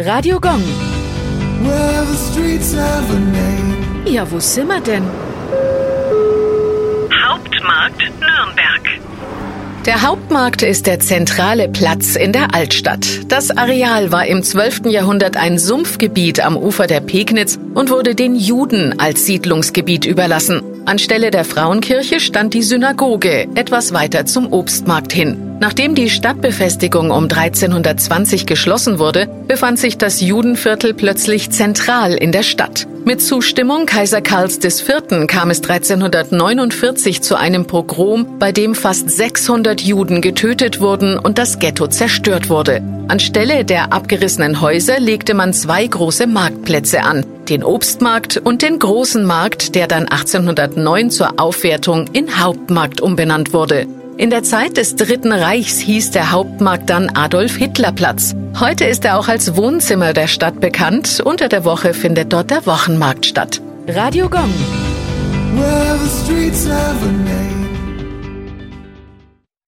Radio Gong. Well, the streets have a name. Ja, wo sind wir denn? Hauptmarkt Nürnberg. Der Hauptmarkt ist der zentrale Platz in der Altstadt. Das Areal war im 12. Jahrhundert ein Sumpfgebiet am Ufer der Pegnitz und wurde den Juden als Siedlungsgebiet überlassen. Anstelle der Frauenkirche stand die Synagoge etwas weiter zum Obstmarkt hin. Nachdem die Stadtbefestigung um 1320 geschlossen wurde, befand sich das Judenviertel plötzlich zentral in der Stadt. Mit Zustimmung Kaiser Karls IV. kam es 1349 zu einem Pogrom, bei dem fast 600 Juden getötet wurden und das Ghetto zerstört wurde. Anstelle der abgerissenen Häuser legte man zwei große Marktplätze an, den Obstmarkt und den großen Markt, der dann 1809 zur Aufwertung in Hauptmarkt umbenannt wurde. In der Zeit des Dritten Reichs hieß der Hauptmarkt dann Adolf Hitler Platz. Heute ist er auch als Wohnzimmer der Stadt bekannt. Unter der Woche findet dort der Wochenmarkt statt. Radio Gong. Well,